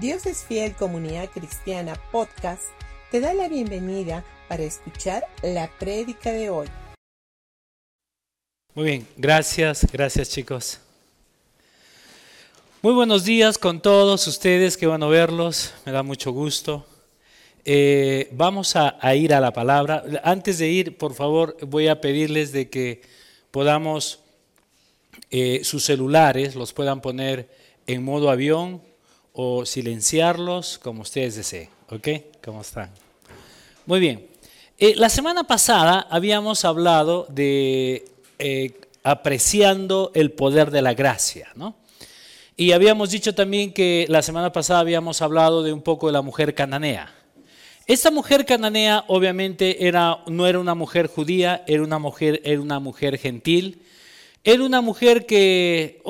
Dios es Fiel Comunidad Cristiana Podcast te da la bienvenida para escuchar la prédica de hoy. Muy bien, gracias, gracias chicos. Muy buenos días con todos ustedes, que van a verlos, me da mucho gusto. Eh, vamos a, ir a la palabra. Antes de ir, por favor, voy a pedirles de que podamos eh, sus celulares, los puedan poner en modo avión o silenciarlos como ustedes deseen. ¿Ok? ¿Cómo están? Muy bien. Eh, la semana pasada habíamos hablado de apreciando el poder de la gracia, ¿no? Y habíamos dicho también que la semana pasada habíamos hablado de un poco de la mujer cananea. Esta mujer cananea obviamente era, no era una mujer judía, era una mujer, era una mujer gentil, era una mujer que,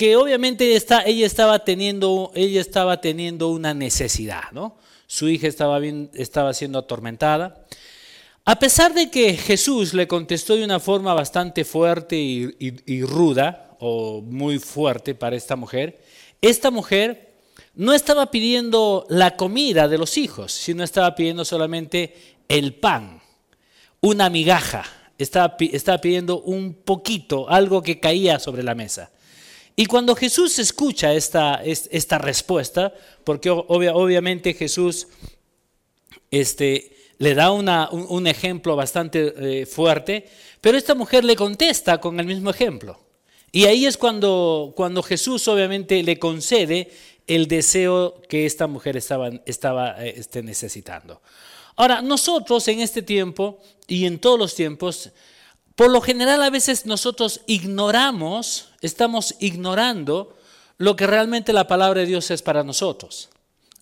que obviamente está, ella, estaba teniendo, ella estaba teniendo una necesidad, ¿no? Su hija estaba, bien, estaba siendo atormentada. A pesar de que Jesús le contestó de una forma bastante fuerte y ruda, o muy fuerte para esta mujer, esta mujer no estaba pidiendo la comida de los hijos, sino estaba pidiendo solamente el pan, una migaja. Estaba, pidiendo un poquito, algo que caía sobre la mesa. Y cuando Jesús escucha esta, esta respuesta, porque obviamente Jesús este, le da un, ejemplo bastante eh, fuerte, pero esta mujer le contesta con el mismo ejemplo. Y ahí es cuando, cuando Jesús obviamente le concede el deseo que esta mujer estaba, estaba eh, este, necesitando. Ahora, nosotros en este tiempo y en todos los tiempos, por lo general a veces nosotros ignoramos, estamos ignorando lo que realmente la palabra de Dios es para nosotros.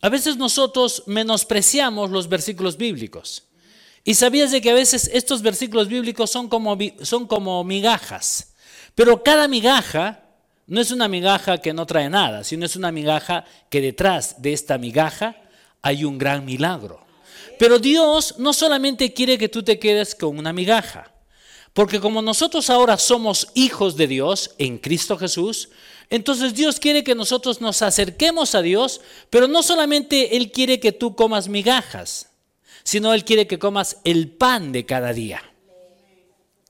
A veces nosotros menospreciamos los versículos bíblicos. Y sabías de que a veces estos versículos bíblicos son como, son como migajas. Pero cada migaja no es una migaja que no trae nada, sino es una migaja que detrás de esta migaja hay un gran milagro. Pero Dios no solamente quiere que tú te quedes con una migaja, porque como nosotros ahora somos hijos de Dios en Cristo Jesús, entonces Dios quiere que nosotros nos acerquemos a Dios, pero no solamente Él quiere que tú comas migajas, sino Él quiere que comas el pan de cada día.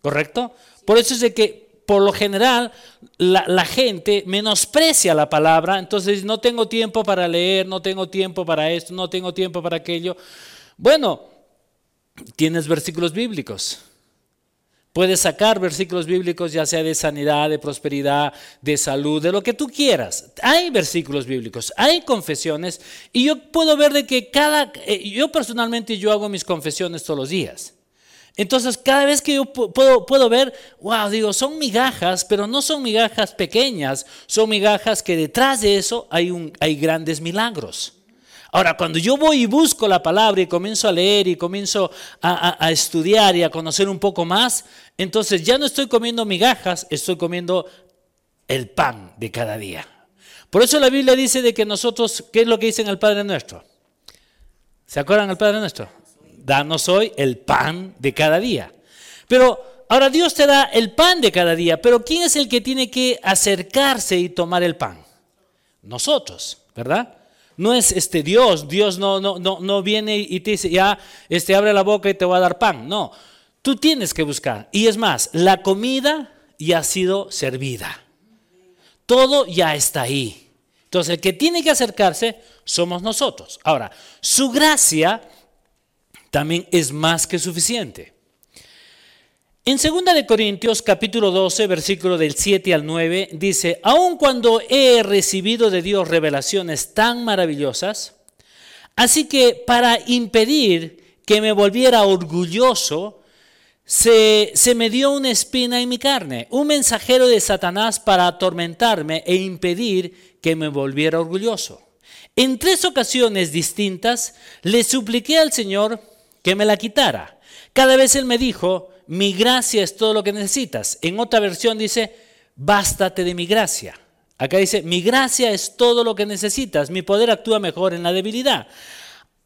¿Correcto? Por eso es de que por lo general la, gente menosprecia la palabra, entonces no tengo tiempo para leer, no tengo tiempo para esto, no tengo tiempo para aquello. Bueno, tienes versículos bíblicos. Puedes sacar versículos bíblicos ya sea de sanidad, de prosperidad, de salud, de lo que tú quieras. Hay versículos bíblicos, hay confesiones y yo puedo ver de que cada, eh, yo personalmente yo hago mis confesiones todos los días. Entonces, cada vez que yo puedo, puedo, ver, wow, digo, son migajas, pero no son migajas pequeñas, son migajas que detrás de eso hay, un, hay grandes milagros. Ahora, cuando yo voy y busco la palabra y comienzo a leer y comienzo a, estudiar y a conocer un poco más, entonces ya no estoy comiendo migajas, estoy comiendo el pan de cada día. Por eso la Biblia dice de que nosotros, ¿qué es lo que dice en el Padre Nuestro? ¿Se acuerdan del Padre Nuestro? danos hoy el pan de cada día. Pero ahora Dios te da el pan de cada día, pero ¿quién es el que tiene que acercarse y tomar el pan? Nosotros, ¿verdad? No es este Dios, Dios no, no, no, no viene y te dice, ya, este, abre la boca y te va a dar pan. No, tú tienes que buscar. Y es más, la comida ya ha sido servida. Todo ya está ahí. Entonces, el que tiene que acercarse somos nosotros. Ahora, su gracia también es más que suficiente. En 2 de Corintios capítulo 12, versículo del 7 al 9 dice, aun cuando he recibido de Dios revelaciones tan maravillosas, así que para impedir que me volviera orgulloso, se, se, me dio una espina en mi carne, un mensajero de Satanás para atormentarme e impedir que me volviera orgulloso. En tres ocasiones distintas le supliqué al Señor que me la quitara. Cada vez Él me dijo, mi gracia es todo lo que necesitas. En otra versión dice, bástate de mi gracia. Acá dice, mi gracia es todo lo que necesitas, mi poder actúa mejor en la debilidad.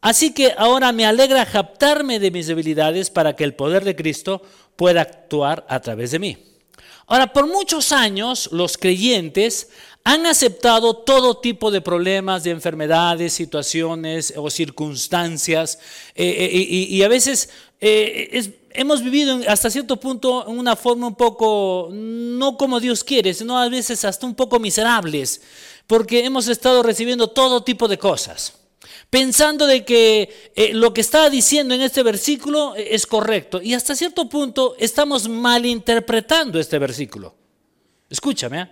Así que ahora me alegra japtarme de mis debilidades para que el poder de Cristo pueda actuar a través de mí. Ahora, por muchos años los creyentes han aceptado todo tipo de problemas, de enfermedades, situaciones o circunstancias. Eh, eh, y, a veces eh, hemos vivido hasta cierto punto en una forma un poco, no como Dios quiere, sino a veces hasta un poco miserables, porque hemos estado recibiendo todo tipo de cosas pensando de que lo que está diciendo en este versículo es correcto. Y hasta cierto punto estamos malinterpretando este versículo. Escúchame.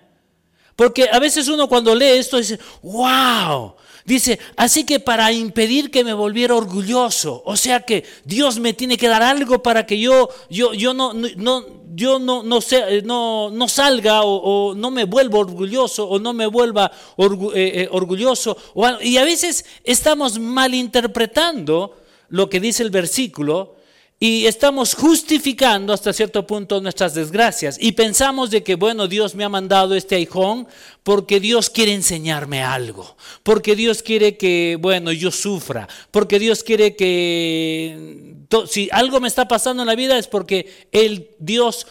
Porque a veces uno cuando lee esto dice, wow, dice, así que para impedir que me volviera orgulloso, o sea que Dios me tiene que dar algo para que yo, yo, yo no, no, yo no, no, no salga o, no me vuelva orgulloso o no me vuelva eh, eh, orgulloso. y a veces estamos malinterpretando lo que dice el versículo y estamos justificando hasta cierto punto nuestras desgracias y pensamos de que, bueno, Dios me ha mandado este aijón porque Dios quiere enseñarme algo, porque Dios quiere que, bueno, yo sufra, porque Dios quiere que, si algo me está pasando en la vida es porque el Dios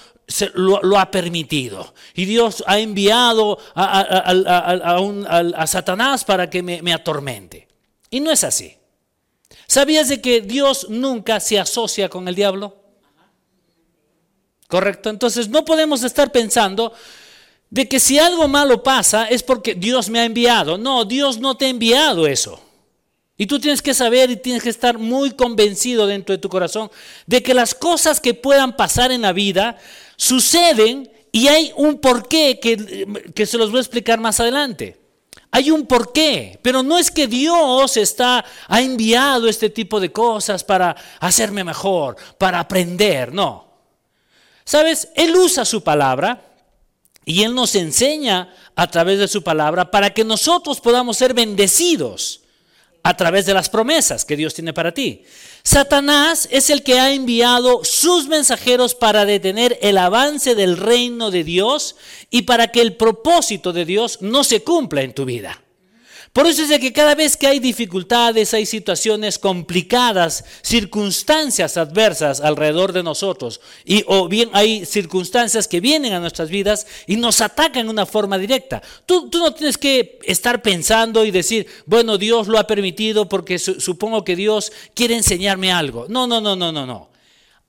lo, ha permitido. Y Dios ha enviado a, Satanás para que me, me atormente. Y no es así. ¿Sabías de que Dios nunca se asocia con el diablo? ¿Correcto? Entonces no podemos estar pensando de que si algo malo pasa es porque Dios me ha enviado. No, Dios no te ha enviado eso. Y tú tienes que saber y tienes que estar muy convencido dentro de tu corazón de que las cosas que puedan pasar en la vida suceden y hay un porqué que, que se los voy a explicar más adelante. Hay un porqué, pero no es que Dios está, ha enviado este tipo de cosas para hacerme mejor, para aprender, no. Sabes, Él usa su palabra y Él nos enseña a través de su palabra para que nosotros podamos ser bendecidos a través de las promesas que Dios tiene para ti. Satanás es el que ha enviado sus mensajeros para detener el avance del reino de Dios y para que el propósito de Dios no se cumpla en tu vida. Por eso es de que cada vez que hay dificultades, hay situaciones complicadas, circunstancias adversas alrededor de nosotros, y o bien hay circunstancias que vienen a nuestras vidas y nos atacan de una forma directa. Tú, no tienes que estar pensando y decir, bueno, Dios lo ha permitido porque supongo que Dios quiere enseñarme algo. No, no, no, no, no, no.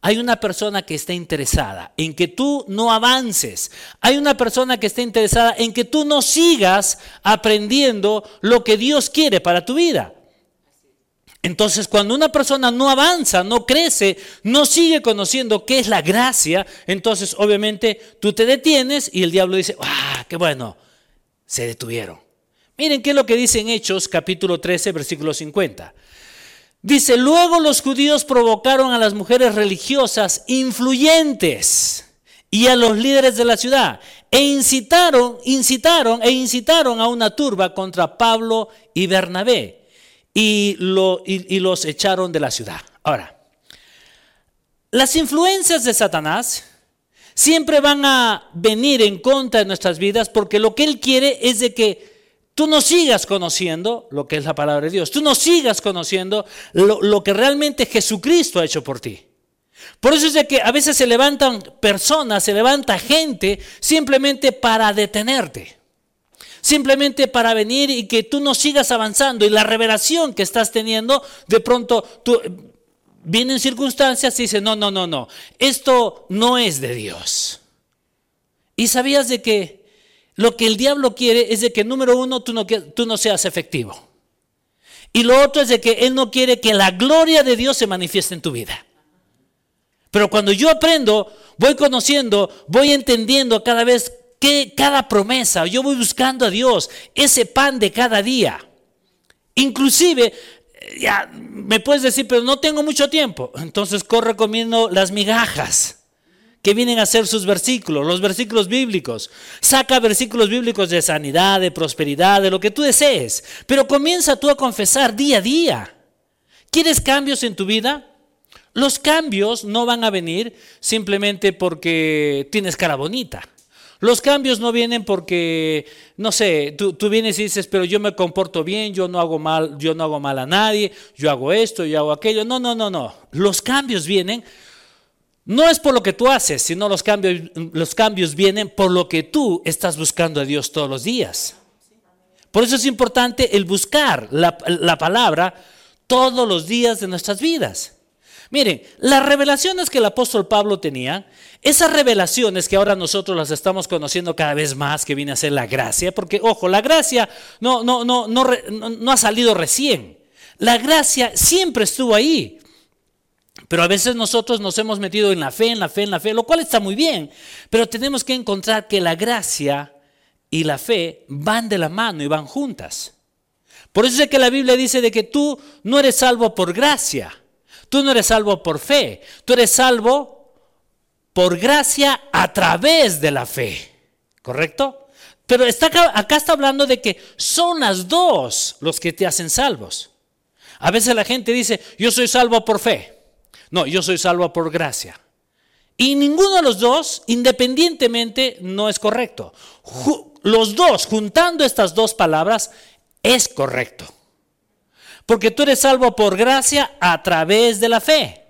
Hay una persona que está interesada en que tú no avances. Hay una persona que está interesada en que tú no sigas aprendiendo lo que Dios quiere para tu vida. Entonces, cuando una persona no avanza, no crece, no sigue conociendo qué es la gracia, entonces obviamente tú te detienes y el diablo dice, ¡ah, qué bueno! Se detuvieron. Miren qué es lo que dice en Hechos capítulo 13, versículo 50. Dice, luego los judíos provocaron a las mujeres religiosas influyentes y a los líderes de la ciudad e incitaron, incitaron e incitaron a una turba contra Pablo y Bernabé y, y los echaron de la ciudad. Ahora, las influencias de Satanás siempre van a venir en contra de nuestras vidas porque lo que él quiere es de que tú no sigas conociendo lo que es la palabra de Dios, tú no sigas conociendo lo, que realmente Jesucristo ha hecho por ti. Por eso es de que a veces se levantan personas, se levanta gente simplemente para detenerte. Simplemente para venir y que tú no sigas avanzando. Y la revelación que estás teniendo, de pronto tú, vienen circunstancias y dices, no, no, no, no, esto no es de Dios. ¿Y sabías de que lo que el diablo quiere es de que, número uno, tú no, tú no seas efectivo. Y lo otro es de que Él no quiere que la gloria de Dios se manifieste en tu vida. Pero cuando yo aprendo, voy conociendo, voy entendiendo cada vez que cada promesa, yo voy buscando a Dios, ese pan de cada día. Inclusive, ya me puedes decir, pero no tengo mucho tiempo. Entonces corre comiendo las migajas que vienen a ser sus versículos, los versículos bíblicos. Saca versículos bíblicos de sanidad, de prosperidad, de lo que tú desees. Pero comienza tú a confesar día a día. ¿Quieres cambios en tu vida? Los cambios no van a venir simplemente porque tienes cara bonita. Los cambios no vienen porque, no sé, tú, tú, vienes y dices, pero yo me comporto bien, yo no hago mal, yo no hago mal a nadie, yo hago esto, yo hago aquello. No, no, no, no. Los cambios vienen no es por lo que tú haces, sino los cambios, los cambios vienen por lo que tú estás buscando a Dios todos los días. Por eso es importante el buscar la, la palabra todos los días de nuestras vidas. Miren, las revelaciones que el apóstol Pablo tenía, esas revelaciones que ahora nosotros las estamos conociendo cada vez más, que viene a ser la gracia, porque ojo, la gracia no, no, no, no, no ha salido recién. La gracia siempre estuvo ahí. Pero a veces nosotros nos hemos metido en la fe, en la fe, en la fe, lo cual está muy bien. Pero tenemos que encontrar que la gracia y la fe van de la mano y van juntas. Por eso es que la Biblia dice de que tú no eres salvo por gracia, tú no eres salvo por fe, tú eres salvo por gracia a través de la fe. ¿Correcto? Pero está acá, acá está hablando de que son las dos los que te hacen salvos. A veces la gente dice, yo soy salvo por fe. No, yo soy salvo por gracia. Y ninguno de los dos, independientemente, no es correcto. los dos, juntando estas dos palabras, es correcto. Porque tú eres salvo por gracia a través de la fe.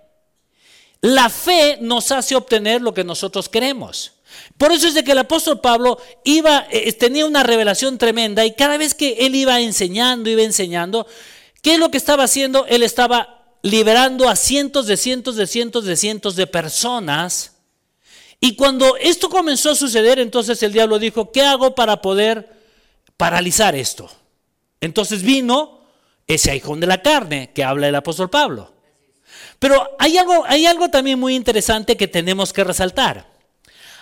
La fe nos hace obtener lo que nosotros queremos. Por eso es de que el apóstol Pablo iba, eh, tenía una revelación tremenda y cada vez que él iba enseñando, iba enseñando, ¿qué es lo que estaba haciendo? Él estaba liberando a cientos de cientos de cientos de cientos de personas. Y cuando esto comenzó a suceder, entonces el diablo dijo, ¿qué hago para poder paralizar esto? Entonces vino ese aijón de la carne que habla el apóstol Pablo. Pero hay algo, hay algo también muy interesante que tenemos que resaltar.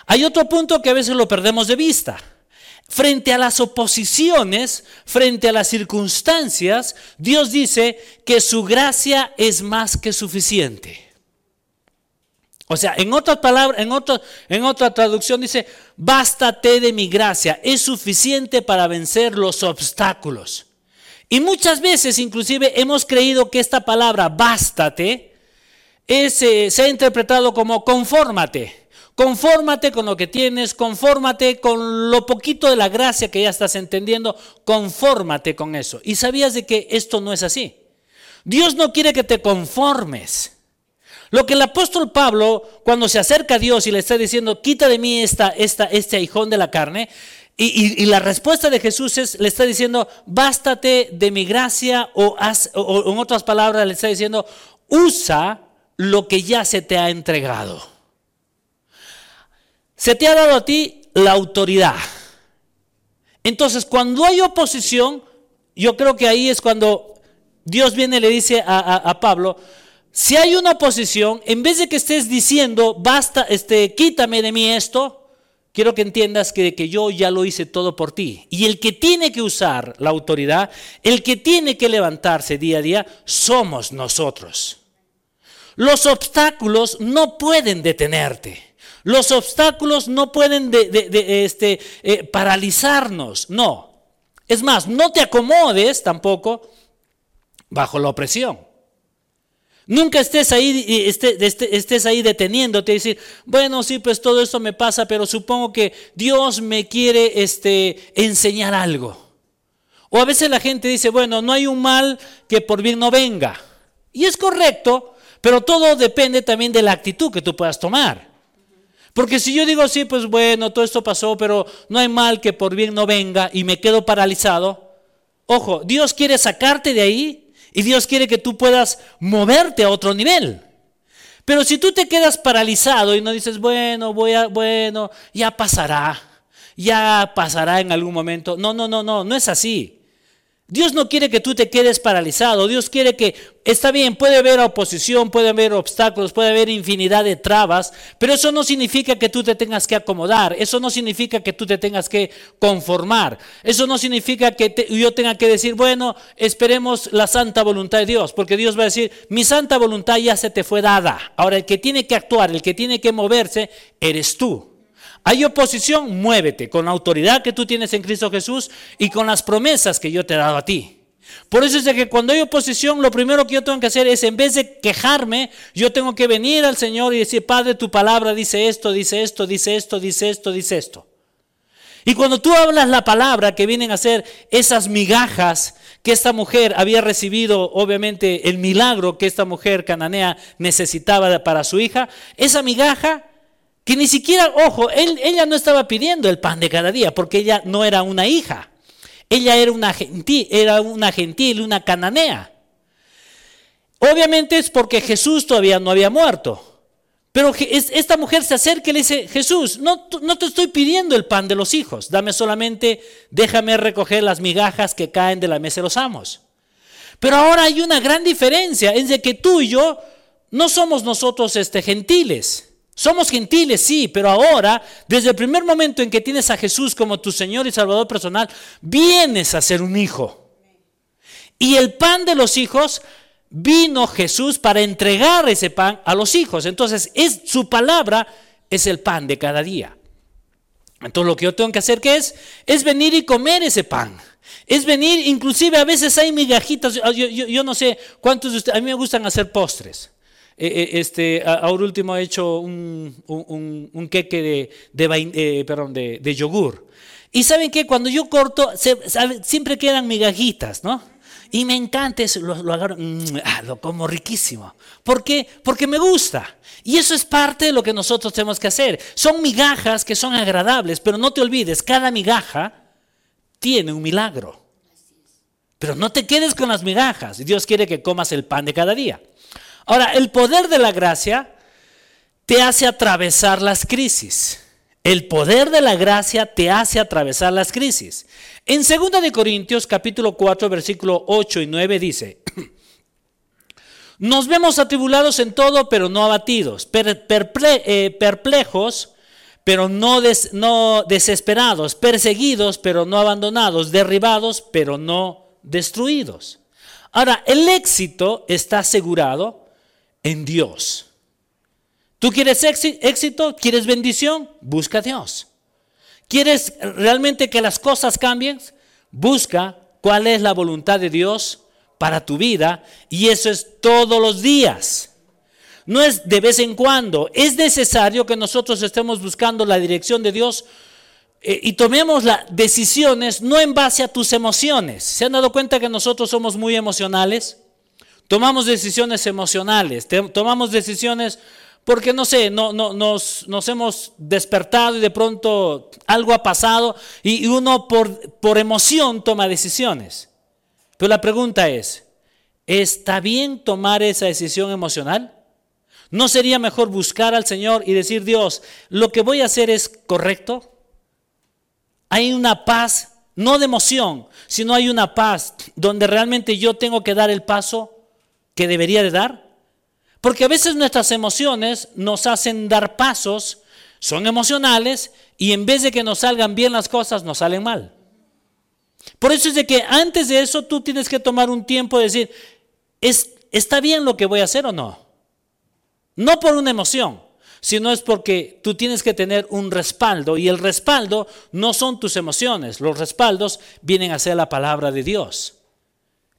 Hay otro punto que a veces lo perdemos de vista. Frente a las oposiciones, frente a las circunstancias, Dios dice que su gracia es más que suficiente. O sea, en otras palabras, en, en otra traducción dice, bástate de mi gracia, es suficiente para vencer los obstáculos. Y muchas veces inclusive hemos creído que esta palabra bástate eh, se ha interpretado como confórmate. Confórmate con lo que tienes, confórmate con lo poquito de la gracia que ya estás entendiendo, confórmate con eso. Y sabías de que esto no es así. Dios no quiere que te conformes. Lo que el apóstol Pablo, cuando se acerca a Dios y le está diciendo, quita de mí esta, esta, este aijón de la carne, y, la respuesta de Jesús es, le está diciendo, bástate de mi gracia, o, o en otras palabras le está diciendo, usa lo que ya se te ha entregado. Se te ha dado a ti la autoridad. Entonces, cuando hay oposición, yo creo que ahí es cuando Dios viene y le dice a, Pablo, si hay una oposición, en vez de que estés diciendo, basta, este, quítame de mí esto, quiero que entiendas que, que yo ya lo hice todo por ti. Y el que tiene que usar la autoridad, el que tiene que levantarse día a día, somos nosotros. Los obstáculos no pueden detenerte. Los obstáculos no pueden de, este, eh, paralizarnos, no. Es más, no te acomodes tampoco bajo la opresión. Nunca estés ahí, este, estés ahí deteniéndote y decir, bueno, sí, pues todo esto me pasa, pero supongo que Dios me quiere este, enseñar algo. O a veces la gente dice, bueno, no hay un mal que por bien no venga. Y es correcto, pero todo depende también de la actitud que tú puedas tomar. Porque si yo digo, sí, pues bueno, todo esto pasó, pero no hay mal que por bien no venga y me quedo paralizado. Ojo, Dios quiere sacarte de ahí y Dios quiere que tú puedas moverte a otro nivel. Pero si tú te quedas paralizado y no dices, bueno, voy a, bueno, ya pasará, ya pasará en algún momento. No, no, no, no, no es así. Dios no quiere que tú te quedes paralizado. Dios quiere que, está bien, puede haber oposición, puede haber obstáculos, puede haber infinidad de trabas, pero eso no significa que tú te tengas que acomodar. Eso no significa que tú te tengas que conformar. Eso no significa que yo tenga que decir, bueno, esperemos la santa voluntad de Dios, porque Dios va a decir, mi santa voluntad ya se te fue dada. Ahora el que tiene que actuar, el que tiene que moverse, eres tú. Hay oposición, muévete con la autoridad que tú tienes en Cristo Jesús y con las promesas que yo te he dado a ti. Por eso es de que cuando hay oposición, lo primero que yo tengo que hacer es, en vez de quejarme, yo tengo que venir al Señor y decir, Padre, tu palabra dice esto, dice esto, dice esto, dice esto, dice esto. Y cuando tú hablas la palabra que vienen a ser esas migajas que esta mujer había recibido, obviamente el milagro que esta mujer cananea necesitaba para su hija, esa migaja que ni siquiera, ojo, ella no estaba pidiendo el pan de cada día porque ella no era una hija. Ella era una gentil, era una gentil, una cananea. Obviamente es porque Jesús todavía no había muerto. Pero esta mujer se acerca y le dice, Jesús, no, no te estoy pidiendo el pan de los hijos, dame solamente, déjame recoger las migajas que caen de la mesa de los amos. Pero ahora hay una gran diferencia, es de que tú y yo no somos nosotros este, gentiles. Somos gentiles, sí, pero ahora, desde el primer momento en que tienes a Jesús como tu Señor y Salvador personal, vienes a ser un hijo. Y el pan de los hijos vino Jesús para entregar ese pan a los hijos. Entonces, es su palabra es el pan de cada día. Entonces, lo que yo tengo que hacer ¿qué es es venir y comer ese pan. Es venir, inclusive a veces hay migajitas. Yo, no sé cuántos de ustedes, a mí me gustan hacer postres. Eh, eh, este, ahora último he hecho un, un, queque de, de, eh, de, de, yogur. Y saben que cuando yo corto, siempre quedan migajitas, ¿no? Y me encanta eso, lo, lo agarro, mm, ah, lo como riquísimo. ¿Por qué? Porque me gusta. Y eso es parte de lo que nosotros tenemos que hacer. Son migajas que son agradables, pero no te olvides, cada migaja tiene un milagro. Pero no te quedes con las migajas. Dios quiere que comas el pan de cada día. Ahora, el poder de la gracia te hace atravesar las crisis. El poder de la gracia te hace atravesar las crisis. En 2 de Corintios capítulo 4 versículo 8 y 9 dice, Nos vemos atribulados en todo, pero no abatidos, eh, perplejos, pero no, no desesperados, perseguidos, pero no abandonados, derribados, pero no destruidos. Ahora, el éxito está asegurado en Dios. ¿Tú quieres éxito? ¿Quieres bendición? Busca a Dios. ¿Quieres realmente que las cosas cambien? Busca cuál es la voluntad de Dios para tu vida y eso es todos los días. No es de vez en cuando. Es necesario que nosotros estemos buscando la dirección de Dios eh, y tomemos las decisiones no en base a tus emociones. ¿Se han dado cuenta que nosotros somos muy emocionales? Tomamos decisiones emocionales, tomamos decisiones porque no sé, no, no, nos, nos, hemos despertado y de pronto algo ha pasado y uno por, por emoción toma decisiones. Pero la pregunta es, ¿está bien tomar esa decisión emocional? ¿No sería mejor buscar al Señor y decir, Dios, lo que voy a hacer es correcto? Hay una paz, no de emoción, sino hay una paz donde realmente yo tengo que dar el paso que debería de dar? Porque a veces nuestras emociones nos hacen dar pasos, son emocionales, y en vez de que nos salgan bien las cosas, nos salen mal. Por eso es de que antes de eso tú tienes que tomar un tiempo de decir, ¿es, ¿está bien lo que voy a hacer o no? No por una emoción, sino es porque tú tienes que tener un respaldo y el respaldo no son tus emociones, los respaldos vienen a ser la palabra de Dios.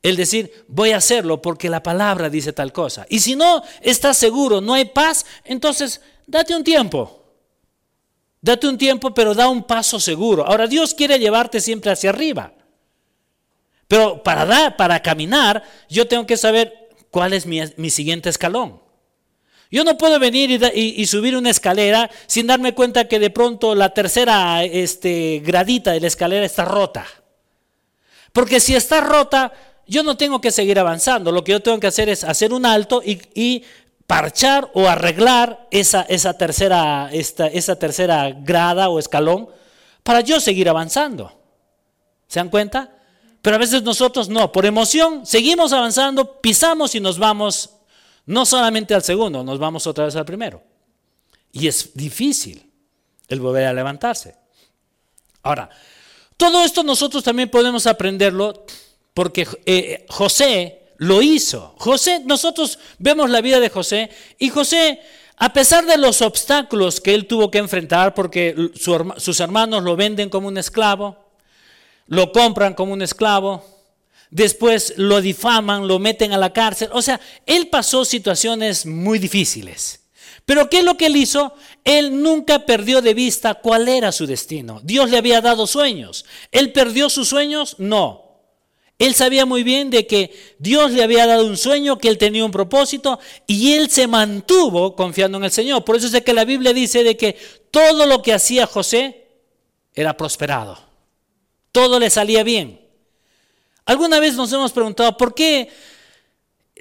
El decir, voy a hacerlo porque la palabra dice tal cosa. Y si no estás seguro, no hay paz, entonces date un tiempo. Date un tiempo, pero da un paso seguro. Ahora Dios quiere llevarte siempre hacia arriba. Pero para dar, para caminar, yo tengo que saber cuál es mi, siguiente escalón. Yo no puedo venir y, subir una escalera sin darme cuenta que de pronto la tercera este, gradita de la escalera está rota. Porque si está rota, yo no tengo que seguir avanzando, lo que yo tengo que hacer es hacer un alto y, parchar o arreglar esa, tercera, esa tercera grada o escalón para yo seguir avanzando. ¿Se dan cuenta? Pero a veces nosotros no, por emoción seguimos avanzando, pisamos y nos vamos no solamente al segundo, nos vamos otra vez al primero. Y es difícil el volver a levantarse. Ahora, todo esto nosotros también podemos aprenderlo porque eh, José lo hizo. José, nosotros vemos la vida de José y José, a pesar de los obstáculos que él tuvo que enfrentar, porque sus hermanos lo venden como un esclavo, lo compran como un esclavo, después lo difaman, lo meten a la cárcel, o sea, él pasó situaciones muy difíciles. Pero ¿qué es lo que él hizo? Él nunca perdió de vista cuál era su destino. Dios le había dado sueños. ¿Él perdió sus sueños? No. Él sabía muy bien de que Dios le había dado un sueño, que él tenía un propósito y él se mantuvo confiando en el Señor. Por eso es que la Biblia dice de que todo lo que hacía José era prosperado. Todo le salía bien. ¿Alguna vez nos hemos preguntado por qué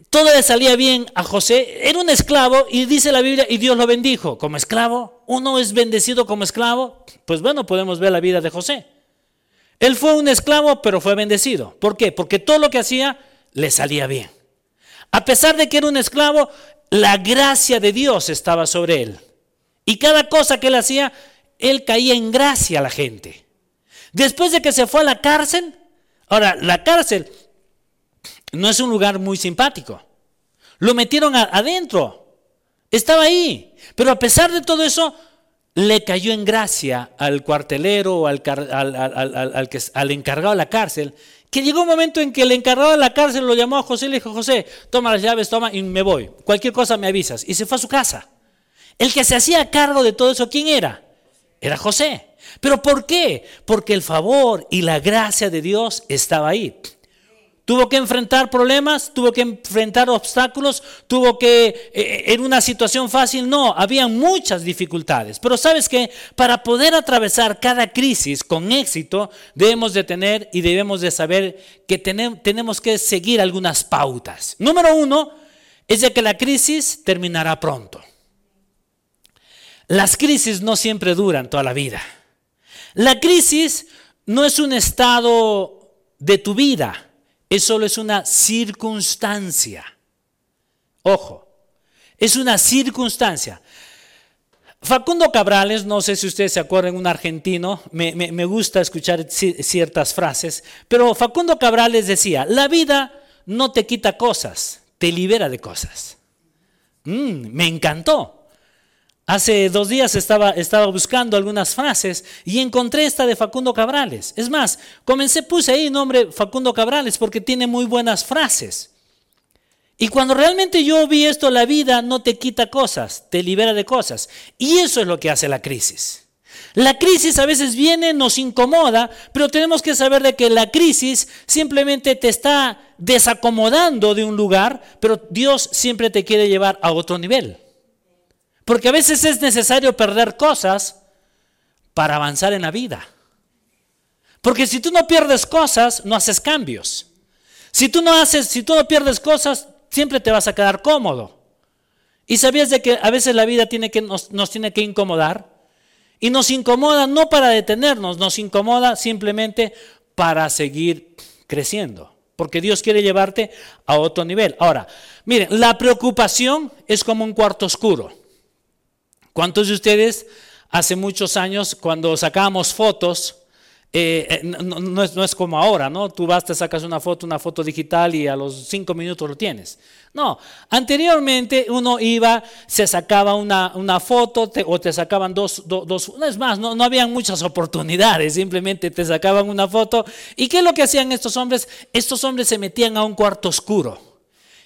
todo le salía bien a José? Era un esclavo y dice la Biblia, y Dios lo bendijo como esclavo. ¿Uno es bendecido como esclavo? Pues bueno, podemos ver la vida de José. Él fue un esclavo, pero fue bendecido. ¿Por qué? Porque todo lo que hacía le salía bien. A pesar de que era un esclavo, la gracia de Dios estaba sobre él. Y cada cosa que él hacía, él caía en gracia a la gente. Después de que se fue a la cárcel, ahora, la cárcel no es un lugar muy simpático. Lo metieron adentro. Estaba ahí. Pero a pesar de todo eso, le cayó en gracia al cuartelero, al, al, al, encargado de la cárcel, que llegó un momento en que el encargado de la cárcel lo llamó a José y le dijo, José, toma las llaves, toma y me voy. Cualquier cosa me avisas. Y se fue a su casa. El que se hacía cargo de todo eso, ¿quién era? Era José. ¿Pero por qué? Porque el favor y la gracia de Dios estaba ahí. Tuvo que enfrentar problemas, tuvo que enfrentar obstáculos, tuvo que, eh, eh, en una situación fácil, no, había muchas dificultades. Pero sabes que para poder atravesar cada crisis con éxito, debemos de tener y debemos de saber que tenemos que seguir algunas pautas. Número uno es de que la crisis terminará pronto. Las crisis no siempre duran toda la vida. La crisis no es un estado de tu vida es solo es una circunstancia. Ojo, es una circunstancia. Facundo Cabrales, no sé si ustedes se acuerdan, un argentino, me, gusta escuchar ciertas frases, pero Facundo Cabrales decía, la vida no te quita cosas, te libera de cosas. Mm, me encantó. Hace dos días estaba, buscando algunas frases y encontré esta de Facundo Cabrales. Es más, comencé, puse ahí nombre Facundo Cabrales porque tiene muy buenas frases. Y cuando realmente yo vi esto, la vida no te quita cosas, te libera de cosas. Y eso es lo que hace la crisis. La crisis a veces viene, nos incomoda, pero tenemos que saber de que la crisis simplemente te está desacomodando de un lugar, pero Dios siempre te quiere llevar a otro nivel. Porque a veces es necesario perder cosas para avanzar en la vida. Porque si tú no pierdes cosas, no haces cambios. Si tú no haces, si tú no pierdes cosas, siempre te vas a quedar cómodo. Y sabías de que a veces la vida tiene que, nos, nos tiene que incomodar. Y nos incomoda no para detenernos, nos incomoda simplemente para seguir creciendo. Porque Dios quiere llevarte a otro nivel. Ahora, miren, la preocupación es como un cuarto oscuro. ¿Cuántos de ustedes hace muchos años cuando sacábamos fotos, eh, eh, no, es, como ahora, ¿no? Tú vas, te sacas una foto, una foto digital y a los cinco minutos lo tienes. No, anteriormente uno iba, se sacaba una, foto o te sacaban dos, dos, es más, no, no habían muchas oportunidades, simplemente te sacaban una foto. ¿Y qué es lo que hacían estos hombres? Estos hombres se metían a un cuarto oscuro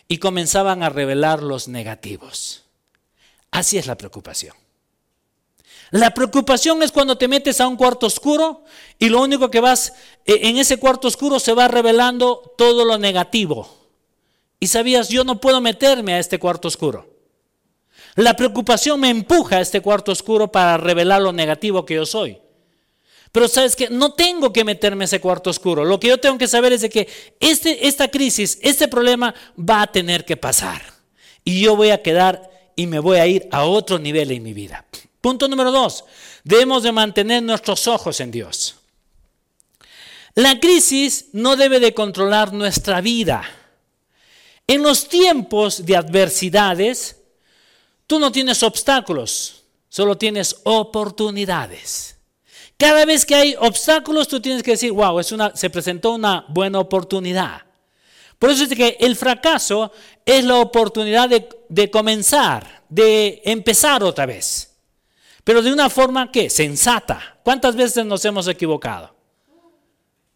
y comenzaban a revelar los negativos. Así es la preocupación. La preocupación es cuando te metes a un cuarto oscuro y lo único que vas, eh, en ese cuarto oscuro se va revelando todo lo negativo. Y sabías, yo no puedo meterme a este cuarto oscuro. La preocupación me empuja a este cuarto oscuro para revelar lo negativo que yo soy. Pero sabes que no tengo que meterme a ese cuarto oscuro. Lo que yo tengo que saber es de que este, esta crisis, este problema va a tener que pasar. Y yo voy a quedar y me voy a ir a otro nivel en mi vida. Punto número dos, debemos de mantener nuestros ojos en Dios. La crisis no debe de controlar nuestra vida. En los tiempos de adversidades, tú no tienes obstáculos, solo tienes oportunidades. Cada vez que hay obstáculos, tú tienes que decir, wow, es una, se presentó una buena oportunidad. Por eso es que el fracaso es la oportunidad de, de comenzar, de empezar otra vez pero de una forma que sensata. ¿Cuántas veces nos hemos equivocado?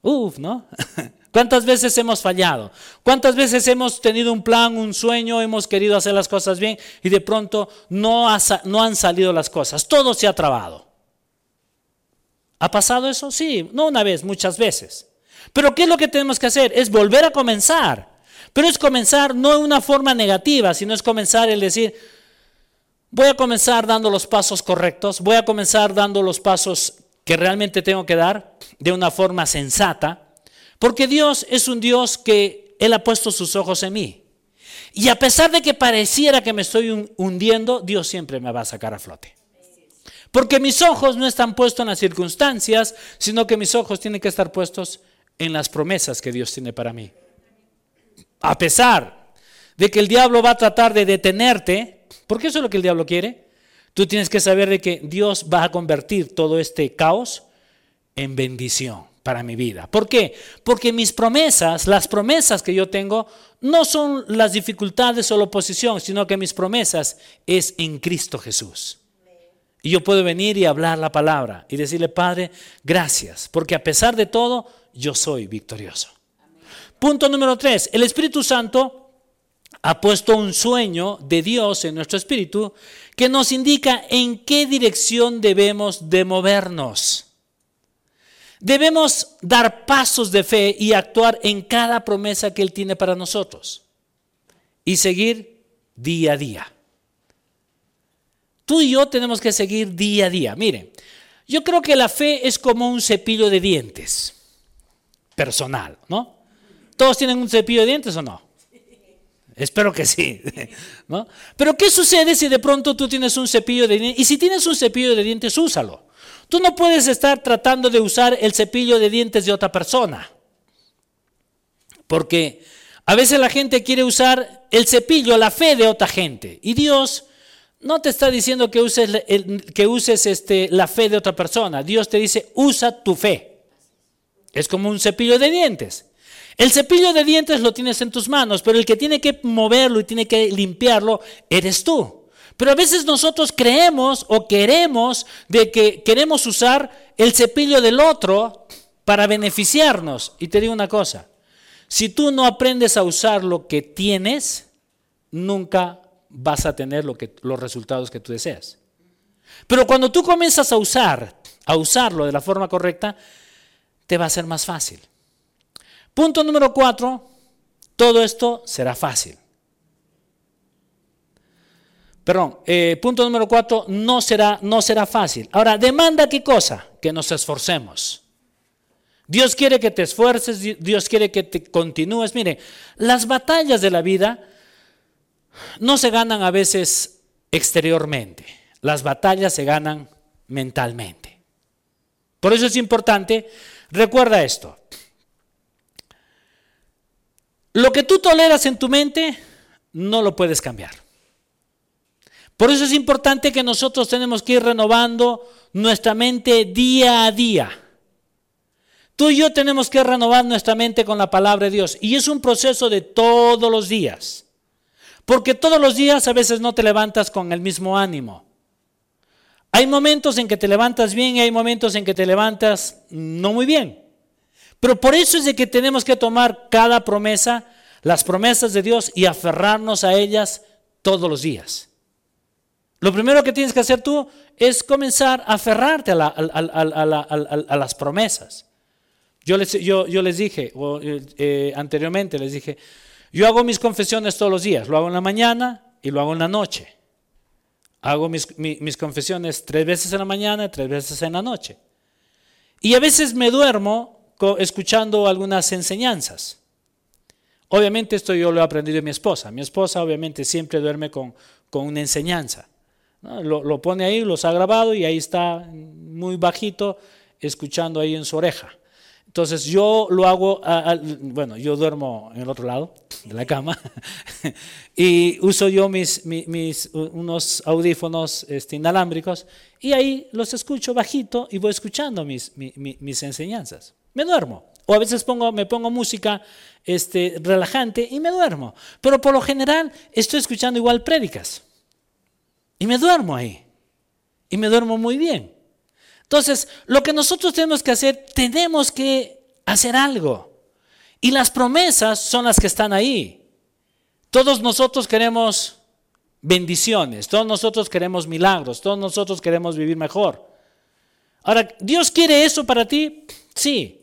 Uf, ¿no? ¿Cuántas veces hemos fallado? ¿Cuántas veces hemos tenido un plan, un sueño, hemos querido hacer las cosas bien y de pronto no, no han salido las cosas? Todo se ha trabado. ¿Ha pasado eso? Sí, no una vez, muchas veces. Pero ¿qué es lo que tenemos que hacer? Es volver a comenzar. Pero es comenzar no de una forma negativa, sino es comenzar el decir, voy a comenzar dando los pasos correctos, voy a comenzar dando los pasos que realmente tengo que dar de una forma sensata, Porque Dios es un Dios que Él ha puesto sus ojos en mí. Y a pesar de que pareciera que me estoy hundiendo, Dios siempre me va a sacar a flote. Porque mis ojos no están puestos en las circunstancias, sino que mis ojos tienen que estar puestos en las promesas que Dios tiene para mí. A pesar de que el diablo va a tratar de detenerte, porque eso es lo que el diablo quiere, tú tienes que saber de que Dios va a convertir todo este caos en bendición para mi vida. ¿Por qué? Porque mis promesas, las promesas que yo tengo, no son las dificultades o la oposición, sino que mis promesas es en Cristo Jesús. Y yo puedo venir y hablar la palabra y decirle, Padre, gracias, porque a pesar de todo, yo soy victorioso. Punto número tres, el Espíritu Santo ha puesto un sueño de Dios en nuestro espíritu que nos indica en qué dirección debemos de movernos. Debemos dar pasos de fe y actuar en cada promesa que Él tiene para nosotros y seguir día a día. Tú y yo tenemos que seguir día a día. Miren, yo creo que la fe es como un cepillo de dientes personal, ¿no? ¿Todos tienen un cepillo de dientes o no? Espero que sí. ¿no? Pero ¿qué sucede si de pronto tú tienes un cepillo de dientes? Y si tienes un cepillo de dientes, úsalo. Tú no puedes estar tratando de usar el cepillo de dientes de otra persona. Porque a veces la gente quiere usar el cepillo, la fe de otra gente. Y Dios no te está diciendo que uses, que uses este, la fe de otra persona. Dios te dice, usa tu fe. Es como un cepillo de dientes. El cepillo de dientes lo tienes en tus manos, pero el que tiene que moverlo y tiene que limpiarlo eres tú. Pero a veces nosotros creemos o queremos de que queremos usar el cepillo del otro para beneficiarnos. Y te digo una cosa, si tú no aprendes a usar lo que tienes, nunca vas a tener los resultados que tú deseas. Pero cuando tú comienzas a usar, a usarlo de la forma correcta, te va a ser más fácil. Punto número cuatro, todo esto será fácil. Perdón, eh, punto número cuatro, no será, no será fácil. Ahora, demanda qué cosa? Que nos esforcemos. Dios quiere que te esfuerces, Dios quiere que te continúes. Mire, las batallas de la vida no se ganan a veces exteriormente, las batallas se ganan mentalmente. Por eso es importante, recuerda esto, lo que tú toleras en tu mente no lo puedes cambiar. Por eso es importante que nosotros tenemos que ir renovando nuestra mente día a día. Tú y yo tenemos que renovar nuestra mente con la palabra de Dios. Y es un proceso de todos los días. Porque todos los días a veces no te levantas con el mismo ánimo. Hay momentos en que te levantas bien y hay momentos en que te levantas no muy bien. Pero por eso es de que tenemos que tomar cada promesa, las promesas de Dios y aferrarnos a ellas todos los días. Lo primero que tienes que hacer tú es comenzar a aferrarte a, las promesas. Yo les, dije, eh, anteriormente les dije, yo hago mis confesiones todos los días, lo hago en la mañana y lo hago en la noche. Hago mis, mis confesiones tres veces en la mañana y tres veces en la noche. Y a veces me duermo escuchando algunas enseñanzas. Obviamente esto yo lo he aprendido de mi esposa. Mi esposa obviamente siempre duerme con, con una enseñanza. Lo, pone ahí, los ha grabado y ahí está muy bajito escuchando ahí en su oreja. Entonces yo lo hago, bueno, yo duermo en el otro lado de la cama y uso yo mis, mis, unos audífonos este, inalámbricos y ahí los escucho bajito y voy escuchando mis, mis, enseñanzas. Me duermo. O a veces pongo, me pongo música este, relajante y me duermo. Pero por lo general estoy escuchando igual prédicas. Y me duermo ahí. Y me duermo muy bien. Entonces, lo que nosotros tenemos que hacer, tenemos que hacer algo. Y las promesas son las que están ahí. Todos nosotros queremos bendiciones, todos nosotros queremos milagros, todos nosotros queremos vivir mejor. Ahora, ¿Dios quiere eso para ti? Sí.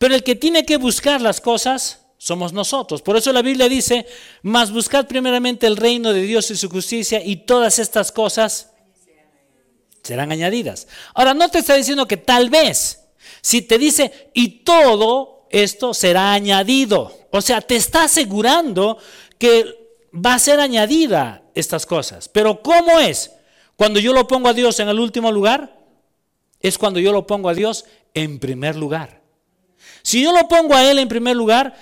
Pero el que tiene que buscar las cosas somos nosotros. Por eso la Biblia dice, mas buscad primeramente el reino de Dios y su justicia y todas estas cosas serán añadidas. Ahora, no te está diciendo que tal vez, si te dice y todo, esto será añadido. O sea, te está asegurando que va a ser añadida estas cosas. Pero ¿cómo es? Cuando yo lo pongo a Dios en el último lugar, es cuando yo lo pongo a Dios en primer lugar. Si yo lo pongo a Él en primer lugar,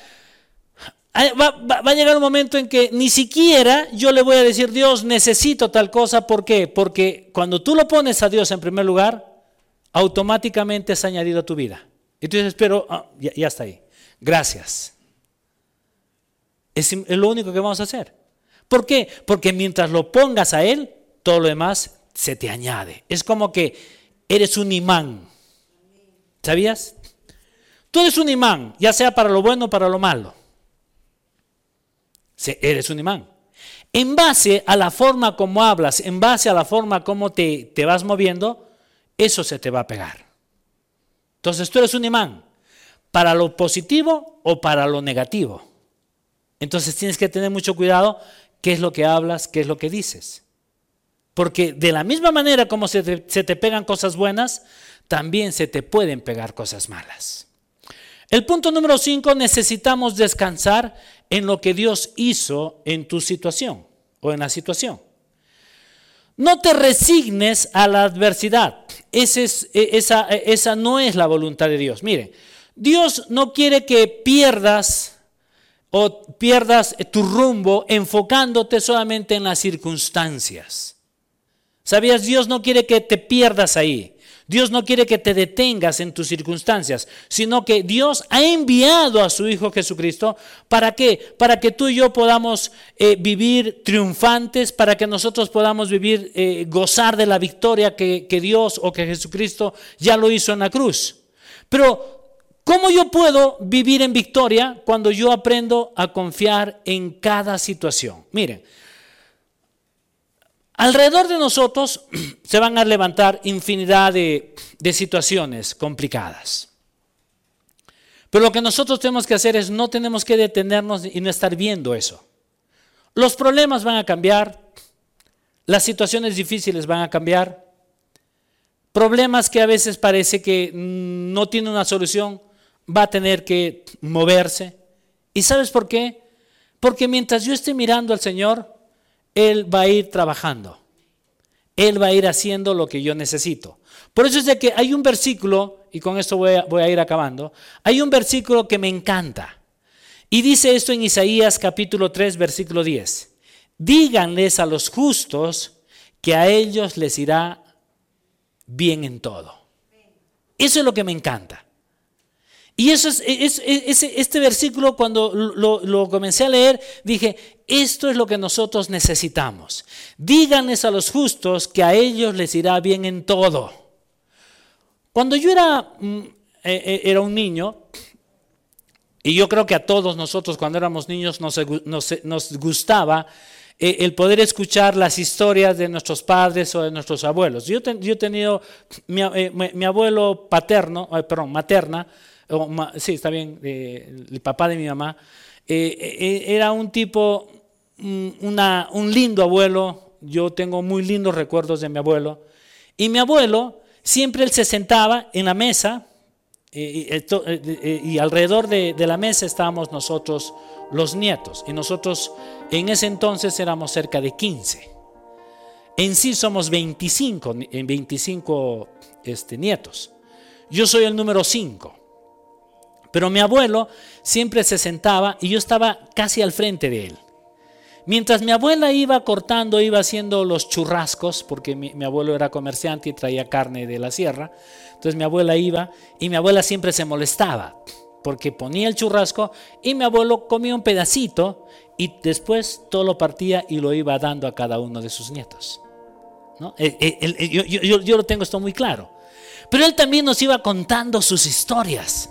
Va, a llegar un momento en que ni siquiera yo le voy a decir, Dios, necesito tal cosa. ¿Por qué? Porque cuando tú lo pones a Dios en primer lugar, automáticamente es añadido a tu vida. Y tú pero ah, ya, está ahí. Gracias. Es, es lo único que vamos a hacer. ¿Por qué? Porque mientras lo pongas a Él, todo lo demás se te añade. Es como que eres un imán. ¿Sabías? Tú eres un imán, ya sea para lo bueno o para lo malo eres un imán. En base a la forma como hablas, en base a la forma como te, te vas moviendo, eso se te va a pegar. Entonces tú eres un imán para lo positivo o para lo negativo. Entonces tienes que tener mucho cuidado qué es lo que hablas, qué es lo que dices. Porque de la misma manera como se se te pegan cosas buenas, también se te pueden pegar cosas malas. El punto número 5, necesitamos descansar en lo que Dios hizo en tu situación o en la situación. No te resignes a la adversidad. E, esa, esa no es la voluntad de Dios. Mire, Dios no quiere que pierdas o pierdas tu rumbo enfocándote solamente en las circunstancias. ¿Sabías? Dios no quiere que te pierdas ahí. Dios no quiere que te detengas en tus circunstancias, sino que Dios ha enviado a su Hijo Jesucristo. ¿Para? Para que tú y yo podamos eh, vivir triunfantes, para que nosotros podamos vivir, eh, gozar de la victoria que, que Dios o que Jesucristo ya lo hizo en la cruz. Pero ¿Cómo yo puedo vivir en victoria cuando yo aprendo a confiar en cada situación? Miren, Alrededor de nosotros se van a levantar infinidad de, situaciones complicadas. Pero lo que nosotros tenemos que hacer es no tenemos que detenernos y no estar viendo eso. Los problemas van a cambiar, las situaciones difíciles van a cambiar, problemas que a veces parece que no tienen una solución, va a tener que moverse. ¿Y sabes por qué? Porque mientras yo esté mirando al Señor, él va a ir trabajando. Él va a ir haciendo lo que yo necesito. Por eso es de que hay un versículo, y con esto voy a, voy a ir acabando, hay un versículo que me encanta. Y dice esto en Isaías capítulo 3, versículo 10. Díganles a los justos que a ellos les irá bien en todo. Eso es lo que me encanta. Y eso es, este versículo cuando lo, comencé a leer, dije, esto es lo que nosotros necesitamos. Díganles a los justos que a ellos les irá bien en todo. Cuando yo era, mm, eh, eh, era un niño, y yo creo que a todos nosotros cuando éramos niños nos, gustaba eh, el poder escuchar las historias de nuestros padres o de nuestros abuelos. Yo, he tenido mi, abuelo paterno, perdón, materna, sí, está bien, el papá de mi mamá, eh, eh, era un tipo, un lindo abuelo, yo tengo muy lindos recuerdos de mi abuelo, y mi abuelo siempre él se sentaba en la mesa, eh, y alrededor de, la mesa estábamos nosotros los nietos, y nosotros en ese entonces éramos cerca de 15. En sí somos 25, en 25 este, nietos. Yo soy el número 5. Pero mi abuelo siempre se sentaba y yo estaba casi al frente de él. Mientras mi abuela iba cortando, iba haciendo los churrascos, porque mi, abuelo era comerciante y traía carne de la sierra. Entonces mi abuela iba y mi abuela siempre se molestaba, porque ponía el churrasco y mi abuelo comía un pedacito y después todo lo partía y lo iba dando a cada uno de sus nietos. Eh, eh, yo, yo lo tengo esto muy claro. Pero él también nos iba contando sus historias.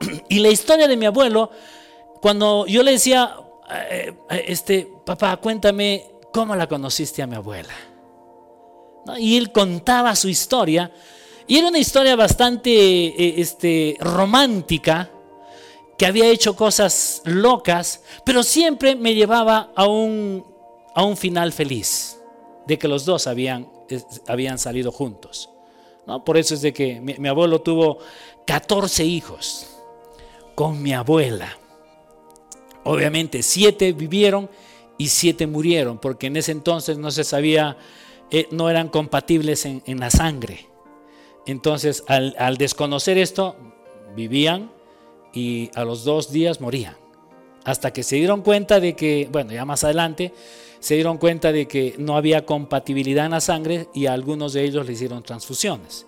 Y la historia de mi abuelo, cuando yo le decía, eh, eh, este, papá, cuéntame cómo la conociste a mi abuela. Y él contaba su historia. Y era una historia bastante eh, este, romántica, que había hecho cosas locas, pero siempre me llevaba a un, a un final feliz, de que los dos habían, habían salido juntos. ¿no? Por eso es de que mi, mi abuelo tuvo 14 hijos. Con mi abuela. Obviamente siete vivieron y siete murieron, porque en ese entonces no se sabía, eh, no eran compatibles en, la sangre. Entonces, al, al desconocer esto, vivían y a los dos días morían. Hasta que se dieron cuenta de que, bueno, ya más adelante, se dieron cuenta de que no había compatibilidad en la sangre y a algunos de ellos le hicieron transfusiones.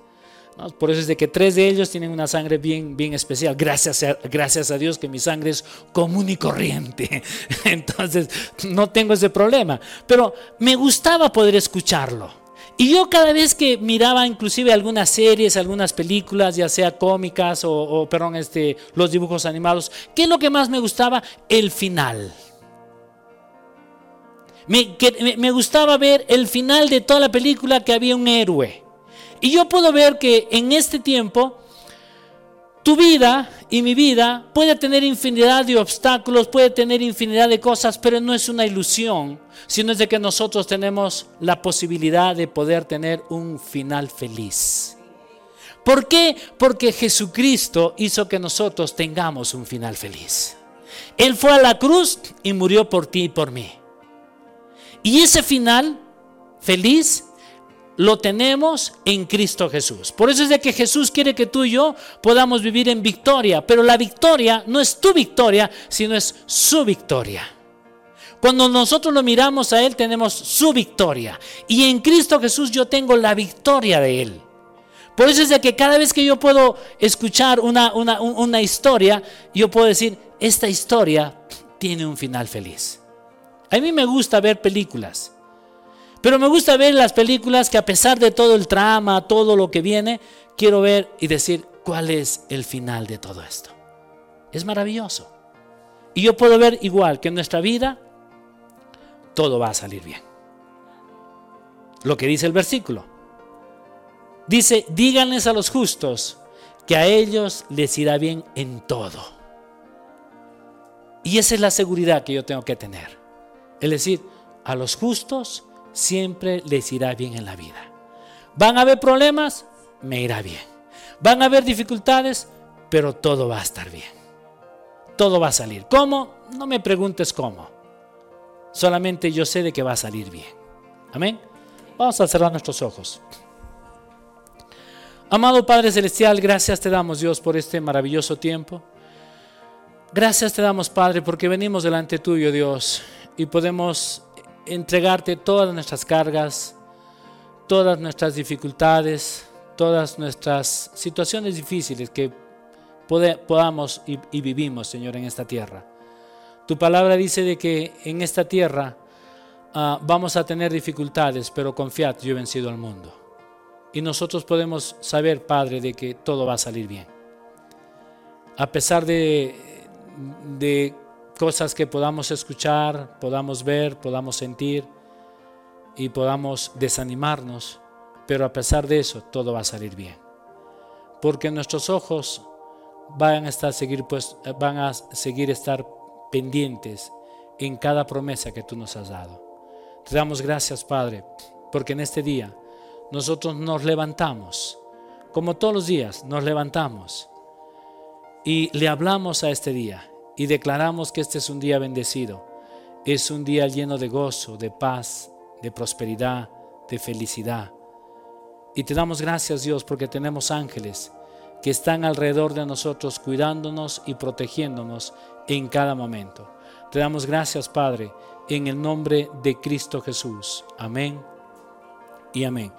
Por eso es de que tres de ellos tienen una sangre bien, bien especial. Gracias a, gracias a Dios que mi sangre es común y corriente. Entonces no tengo ese problema. Pero me gustaba poder escucharlo. Y yo cada vez que miraba inclusive algunas series, algunas películas, ya sea cómicas o, perdón, este, los dibujos animados, ¿qué es lo que más me gustaba? El final. Me, me gustaba ver el final de toda la película que había un héroe y yo puedo ver que en este tiempo tu vida y mi vida puede tener infinidad de obstáculos, puede tener infinidad de cosas, pero no es una ilusión, sino es de que nosotros tenemos la posibilidad de poder tener un final feliz. ¿Por qué? Porque Jesucristo hizo que nosotros tengamos un final feliz. Él fue a la cruz y murió por ti y por mí. Y ese final feliz lo tenemos en Cristo Jesús. Por eso es de que Jesús quiere que tú y yo podamos vivir en victoria, pero la victoria no es tu victoria, sino es su victoria. Cuando nosotros lo miramos a Él tenemos su victoria y en Cristo Jesús yo tengo la victoria de Él. Por eso es de que cada vez que yo puedo escuchar una, una, una historia, yo puedo decir, esta historia tiene un final feliz. A mí me gusta ver películas. Pero me gusta ver las películas que a pesar de todo el trama, todo lo que viene, quiero ver y decir cuál es el final de todo esto. Es maravilloso. Y yo puedo ver igual que en nuestra vida todo va a salir bien. Lo que dice el versículo. Dice, díganles a los justos que a ellos les irá bien en todo. Y esa es la seguridad que yo tengo que tener. Es decir, a los justos siempre les irá bien en la vida. ¿Van a haber problemas? Me irá bien. ¿Van a haber dificultades? Pero todo va a estar bien. Todo va a salir. ¿Cómo? No me preguntes cómo. Solamente yo sé de que va a salir bien. Amén. Vamos a cerrar nuestros ojos. Amado Padre Celestial, gracias te damos Dios por este maravilloso tiempo. Gracias te damos Padre porque venimos delante tuyo Dios y podemos entregarte todas nuestras cargas, todas nuestras dificultades, todas nuestras situaciones difíciles que podamos y, vivimos, Señor, en esta tierra. Tu palabra dice de que en esta tierra ah, vamos a tener dificultades, pero confiad, yo he vencido al mundo. Y nosotros podemos saber, Padre, de que todo va a salir bien. A pesar de, de cosas que podamos escuchar, podamos ver, podamos sentir y podamos desanimarnos, pero a pesar de eso todo va a salir bien. Porque nuestros ojos van a estar seguir pues van a seguir estar pendientes en cada promesa que tú nos has dado. Te damos gracias, Padre, porque en este día nosotros nos levantamos, como todos los días nos levantamos y le hablamos a este día y declaramos que este es un día bendecido. Es un día lleno de gozo, de paz, de prosperidad, de felicidad. Y te damos gracias Dios porque tenemos ángeles que están alrededor de nosotros cuidándonos y protegiéndonos en cada momento. Te damos gracias Padre en el nombre de Cristo Jesús. Amén y amén.